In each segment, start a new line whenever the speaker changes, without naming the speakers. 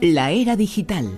La era digital.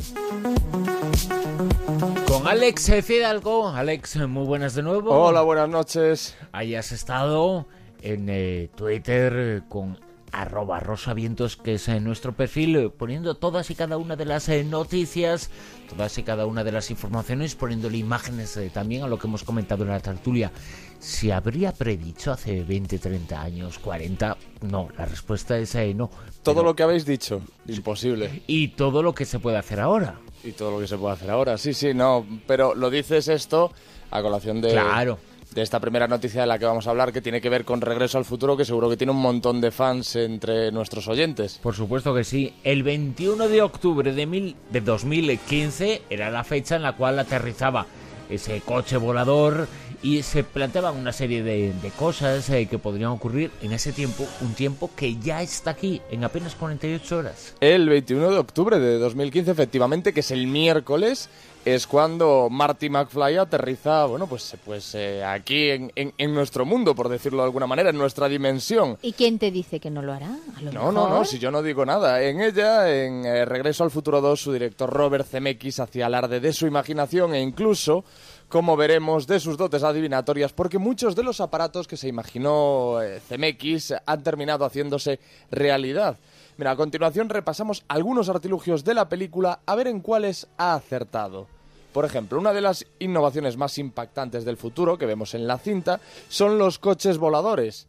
Con Alex Fidalgo. Alex, muy buenas de nuevo.
Hola, buenas noches.
Ahí has estado en eh, Twitter eh, con arroba rosavientos, que es en nuestro perfil, eh, poniendo todas y cada una de las eh, noticias, todas y cada una de las informaciones, poniéndole imágenes eh, también a lo que hemos comentado en la tertulia. ¿Se habría predicho hace 20, 30 años, 40? No, la respuesta es eh, no.
Todo
Pero-
lo que habéis dicho, imposible.
Y todo lo que se puede hacer ahora.
Y todo lo que se puede hacer ahora, sí, sí, no. Pero lo dices esto a colación de,
Claro.
De esta primera noticia de la que vamos a hablar, que tiene que ver con Regreso al Futuro, que seguro que tiene un montón de fans entre nuestros oyentes.
Por supuesto que sí. El 21 de octubre de, mil, de 2015 era la fecha en la cual aterrizaba ese coche volador y se planteaban una serie de, de cosas eh, que podrían ocurrir en ese tiempo, un tiempo que ya está aquí en apenas 48 horas.
El 21 de octubre de 2015, efectivamente, que es el miércoles, es cuando Marty McFly aterriza, bueno, pues, pues eh, aquí en, en- en nuestro mundo, por decirlo de alguna manera, en nuestra dimensión.
¿Y quién te dice que no lo hará? A lo
No, no, no, si yo no digo nada. En ella, en eh, Regreso al Futuro 2, su director Robert Zemeckis hacía alarde de su imaginación e incluso, como veremos, de sus dotes adivinatorias, porque muchos de los aparatos que se imaginó eh, Zemeckis han terminado haciéndose realidad. Mira, a continuación repasamos algunos artilugios de la película a ver en cuáles ha acertado. Por ejemplo, una de las innovaciones más impactantes del futuro que vemos en la cinta son los coches voladores.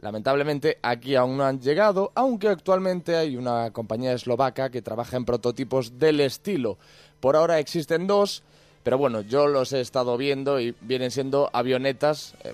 Lamentablemente aquí aún no han llegado, aunque actualmente hay una compañía eslovaca que trabaja en prototipos del estilo. Por ahora existen dos, pero bueno, yo los he estado viendo y vienen siendo avionetas, eh,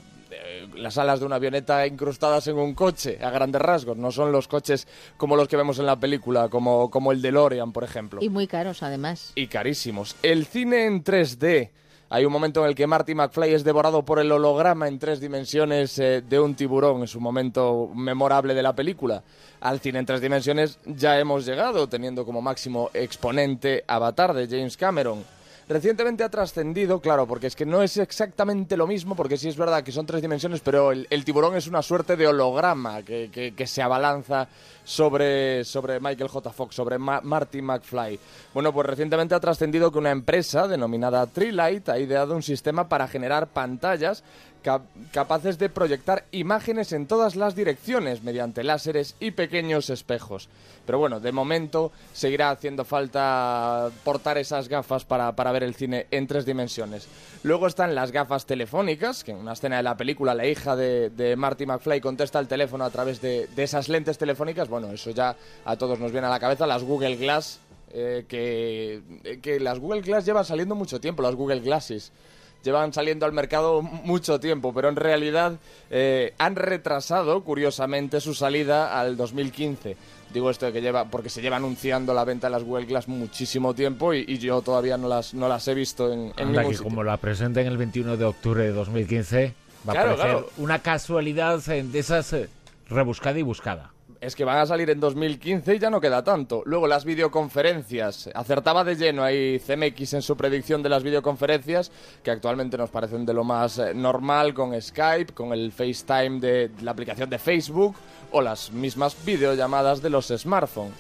las alas de una avioneta incrustadas en un coche, a grandes rasgos. No son los coches como los que vemos en la película, como, como el DeLorean, por ejemplo
Y muy caros, además.
y carísimos. El cine en 3D. Hay un momento en el que Marty McFly es devorado por el holograma en tres dimensiones eh, de un tiburón, en su momento memorable de la película. Al cine en tres dimensiones ya hemos llegado, teniendo como máximo exponente Avatar de James Cameron. Recientemente ha trascendido, claro, porque es que no es exactamente lo mismo, porque sí es verdad que son tres dimensiones, pero el, el tiburón es una suerte de holograma que, que- que se abalanza sobre, sobre Michael J. Fox, sobre Ma- Marty McFly. Bueno, pues recientemente ha trascendido que una empresa denominada Treelight ha ideado un sistema para generar pantallas cap- capaces de proyectar imágenes en todas las direcciones mediante láseres y pequeños espejos. Pero bueno, de momento seguirá haciendo falta portar esas gafas para, para ver el cine en tres dimensiones. Luego están las gafas telefónicas, que en una escena de la película la hija de, de Marty McFly contesta al teléfono a través de, de esas lentes telefónicas. Bueno, eso ya a todos nos viene a la cabeza. Las Google Glass, eh, que, que las Google Glass llevan saliendo mucho tiempo, las Google Glasses llevan saliendo al mercado mucho tiempo, pero en realidad eh, han retrasado, curiosamente, su salida al 2015. Digo esto de que lleva, porque se lleva anunciando la venta de las Google Glass muchísimo tiempo y, y yo todavía no las, no las he visto en, en
Anda,
ningún sitio.
como la presenten el 21 de octubre de 2015, va
Claro,
a parecer
claro.
una casualidad eh, de esas eh, rebuscada y buscada.
Es que van a salir en 2015 y ya no queda tanto. Luego las videoconferencias. Acertaba de lleno ahí CMX en su predicción de las videoconferencias, que actualmente nos parecen de lo más eh, normal con Skype, con el FaceTime de la aplicación de Facebook o las mismas videollamadas de los smartphones.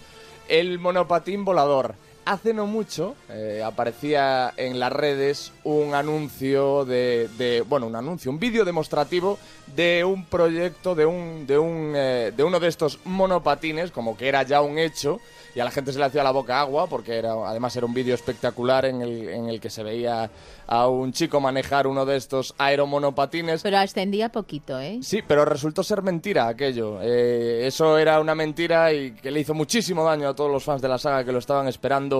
El monopatín volador. Hace no mucho eh, aparecía en las redes un anuncio de, de- bueno, un anuncio, un vídeo demostrativo de un proyecto de un de un eh, de uno de estos monopatines, como que era ya un hecho y a la gente se le hacía la boca agua porque era además era un vídeo espectacular en el en el que se veía a un chico manejar uno de estos aeromonopatines.
Pero ascendía poquito, ¿eh?
Sí, pero resultó ser mentira aquello. Eh, eso era una mentira y que le hizo muchísimo daño a todos los fans de la saga que lo estaban esperando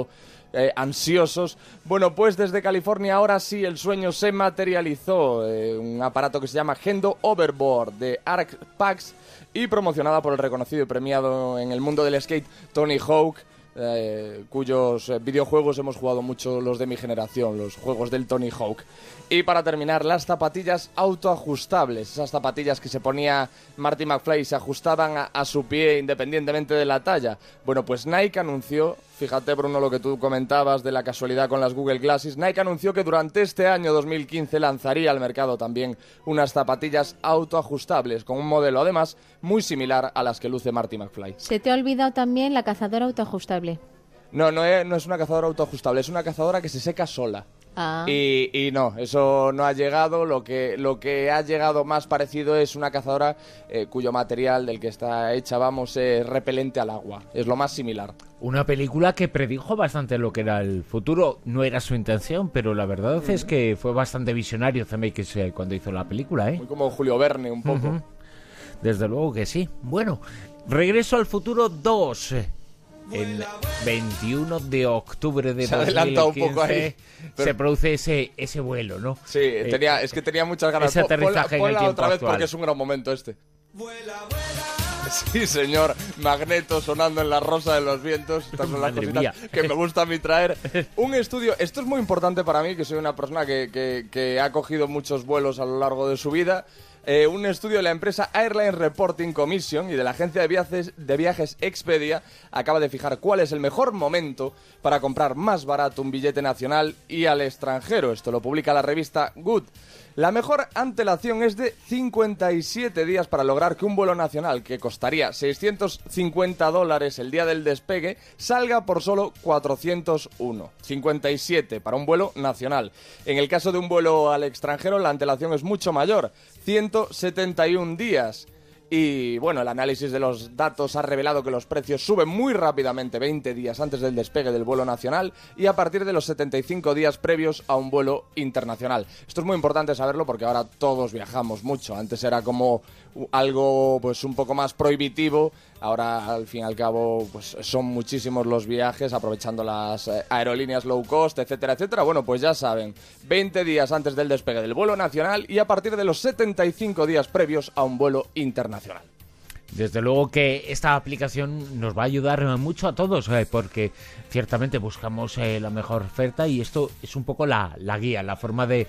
eh, ansiosos. Bueno, pues desde California ahora sí el sueño se materializó. Eh, un aparato que se llama Gendo Overboard de Arc Pax y promocionada por el reconocido y premiado en el mundo del skate Tony Hawk eh, cuyos videojuegos hemos jugado mucho los de mi generación, los juegos del Tony Hawk. Y para terminar, las zapatillas autoajustables, esas zapatillas que se ponía Marty McFly se ajustaban a su pie independientemente de la talla. Bueno, pues Nike anunció, fíjate Bruno lo que tú comentabas de la casualidad con las Google Glasses, Nike anunció que durante este año 2015 lanzaría al mercado también unas zapatillas autoajustables con un modelo además muy similar a las que luce Marty McFly.
Se te ha olvidado también la cazadora autoajustable.
No, no es, no es una cazadora autoajustable, es una cazadora que se seca sola.
Ah.
Y, y no, eso no ha llegado. Lo que, lo que ha llegado más parecido es una cazadora eh, cuyo material del que está hecha, vamos, es repelente al agua. Es lo más similar.
Una película que predijo bastante lo que era el futuro. No era su intención, pero la verdad es que fue bastante visionario Zemeckis eh, cuando hizo la película, ¿eh?
Muy como Julio Verne, un poco.
Desde luego que sí. Bueno, Regreso al Futuro 2. El 21 de octubre de
Se adelanta un
2015
poco ahí, pero-
se produce ese, ese vuelo, ¿no?
Sí,
Eh,
tenía, es que tenía muchas ganas.
ese
Pon- ponla-
aterrizaje en el
ponla
tiempo
otra vez
actual.
porque es un gran momento este. Sí, señor. Magneto sonando en la rosa de los vientos. Estas son las cositas
mía.
que me gusta a mí traer. Un estudio. Esto es muy importante para mí, que soy una persona que, que- que ha cogido muchos vuelos a lo largo de su vida. Eh, un estudio de la empresa Airline Reporting Commission y de la agencia de viajes, de viajes Expedia acaba de fijar cuál es el mejor momento para comprar más barato un billete nacional y al extranjero. Esto lo publica la revista Good. La mejor antelación es de 57 días para lograr que un vuelo nacional que costaría 650 dólares el día del despegue salga por solo 401. 57 para un vuelo nacional. En el caso de un vuelo al extranjero la antelación es mucho mayor, 171 días. Y bueno, el análisis de los datos ha revelado que los precios suben muy rápidamente 20 días antes del despegue del vuelo nacional y a partir de los 75 días previos a un vuelo internacional. Esto es muy importante saberlo porque ahora todos viajamos mucho. Antes era como algo pues un poco más prohibitivo. Ahora al fin y al cabo pues son muchísimos los viajes aprovechando las eh, aerolíneas low cost, etcétera, etcétera. Bueno, pues ya saben, 20 días antes del despegue del vuelo nacional y a partir de los 75 días previos a un vuelo internacional.
Desde luego que esta aplicación nos va a ayudar mucho a todos, eh, porque ciertamente buscamos eh, la mejor oferta y esto es un poco la, la guía, la forma de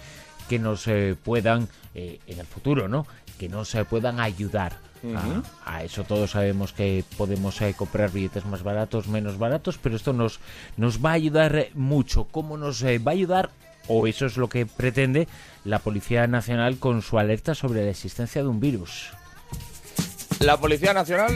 que nos puedan, en el futuro, ¿no? Que nos puedan ayudar. a, a eso todos sabemos que podemos eh, comprar billetes más baratos, menos baratos, pero esto nos, nos va a ayudar eh, mucho. ¿Cómo nos eh, va a ayudar? O eso es lo que pretende la Policía Nacional con su alerta sobre la existencia de un virus.
La Policía Nacional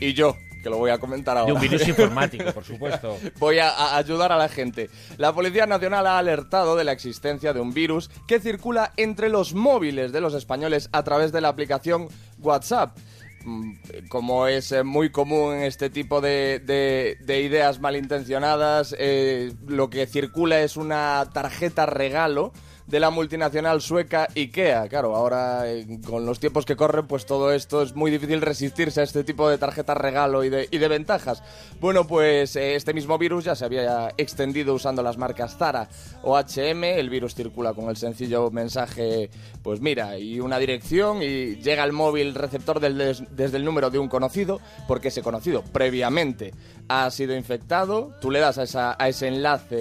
y yo, que lo voy a comentar ahora.
De un virus informático, por supuesto.
Voy a, a ayudar a la gente. La Policía Nacional ha alertado de la existencia de un virus que circula entre los móviles de los españoles a través de la aplicación WhatsApp. Mm, Como es eh, muy común en este tipo de, de- de ideas malintencionadas, eh, lo que circula es una tarjeta regalo de la multinacional sueca IKEA. Claro, ahora eh, con los tiempos que corren, pues todo esto es muy difícil resistirse a este tipo de tarjetas regalo y de, y de ventajas. Bueno, pues eh, este mismo virus ya se había extendido usando las marcas Zara o HM. El virus circula con el sencillo mensaje, pues mira, y una dirección y llega al móvil receptor desde el número de un conocido, porque ese conocido previamente ha sido infectado. Tú le das a, esa- a ese enlace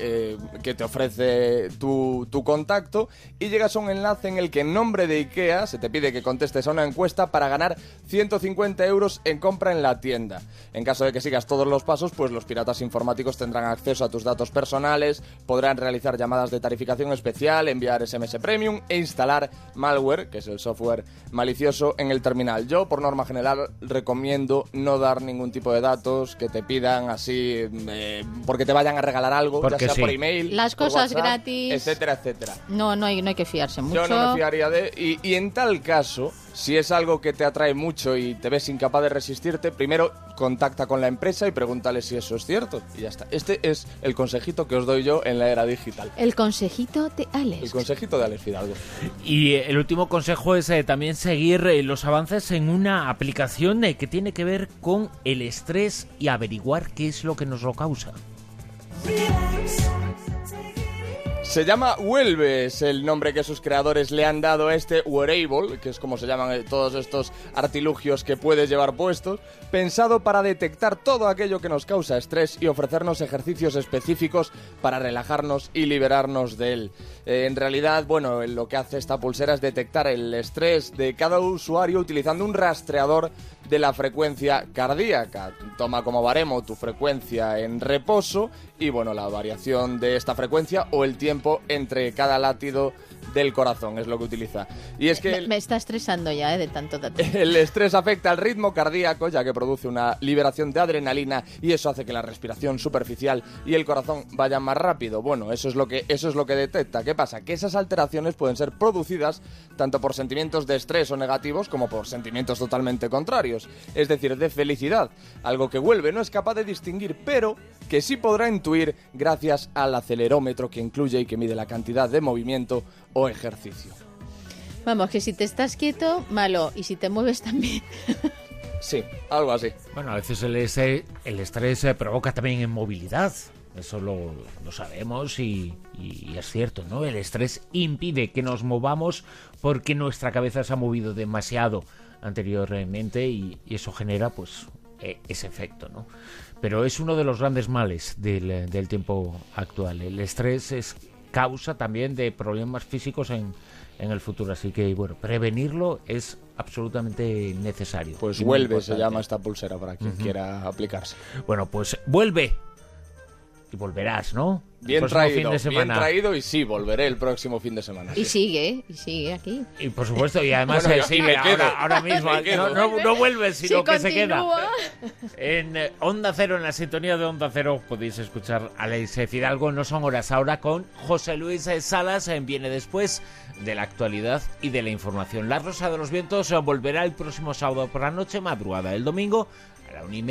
eh, que te ofrece tu, tu contacto y llegas a un enlace en el que en nombre de IKEA se te pide que contestes a una encuesta para ganar 150 euros en compra en la tienda. En caso de que sigas todos los pasos, pues los piratas informáticos tendrán acceso a tus datos personales, podrán realizar llamadas de tarificación especial, enviar SMS Premium e instalar malware, que es el software malicioso, en el terminal. Yo, por norma general, recomiendo no dar ningún tipo de datos que te pidan así eh, porque te vayan a regalar algo,
Porque
ya sea
sí.
por email,
Las
por
cosas
WhatsApp,
gratis.
etcétera, etcétera.
No, no hay, no hay que fiarse mucho.
Yo no me fiaría de... Y, y en tal caso, si es algo que te atrae mucho y te ves incapaz de resistirte, primero contacta con la empresa y pregúntale si eso es cierto. Y ya está. Este es el consejito que os doy yo en la era digital.
El consejito de Alex.
El consejito de Alex Fidalgo.
Y eh, el último consejo es eh, también seguir eh, los avances en una aplicación eh, que tiene que ver con el estrés y averiguar qué es lo que nos lo causa.
Se llama Vuelve, es el nombre que sus creadores le han dado a este wearable, que es como se llaman eh, todos estos artilugios que puedes llevar puestos, pensado para detectar todo aquello que nos causa estrés y ofrecernos ejercicios específicos para relajarnos y liberarnos de él. Eh, en realidad, bueno, lo que hace esta pulsera es detectar el estrés de cada usuario utilizando un rastreador de la frecuencia cardíaca. Toma como baremo tu frecuencia en reposo y bueno, la variación de esta frecuencia o el tiempo entre cada latido del corazón, es lo que utiliza. Y es que...
Me,
el-
me está estresando ya, ¿eh? De tanto dato.
el estrés afecta al ritmo cardíaco, ya que produce una liberación de adrenalina y eso hace que la respiración superficial y el corazón vayan más rápido. Bueno, eso es lo que eso es lo que detecta. ¿Qué pasa? Que esas alteraciones pueden ser producidas tanto por sentimientos de estrés o negativos como por sentimientos totalmente contrarios, es decir, de felicidad, algo que vuelve no es capaz de distinguir, pero que sí podrá intuir gracias al acelerómetro que incluye y que mide la cantidad de movimiento o ejercicio.
Vamos, que si te estás quieto, malo. Y si te mueves también.
Sí, algo así.
Bueno, a veces el estrés, el estrés eh, provoca también inmovilidad. Eso lo, lo sabemos y, y es cierto, ¿no? El estrés impide que nos movamos porque nuestra cabeza se ha movido demasiado anteriormente y, y eso genera, pues, eh, ese efecto, ¿no? Pero es uno de los grandes males del, eh, del tiempo actual. El estrés es causa también de problemas físicos en, en el futuro. Así que, bueno, prevenirlo es absolutamente necesario.
Pues vuelve, se llama esta pulsera para quien quiera aplicarse.
Bueno, pues vuelve. Y volverás, ¿no?
Bien traído,
fin de
bien
semana.
traído y sí, volveré el próximo fin de semana.
Y
sí.
sigue. Y sigue aquí.
Y por supuesto, y además
Bueno, me quedo.
ahora, ahora mismo.
Me quedo.
No, no, no vuelve, sino
Sí,
que se queda. En Onda Cero, en la sintonía de Onda Cero, podéis escuchar a Alex Fidalgo. No son horas ahora con José Luis Salas. Viene después de la actualidad y de la información. La Rosa de los Vientos volverá el próximo sábado por la noche, madrugada el domingo, a la una y media.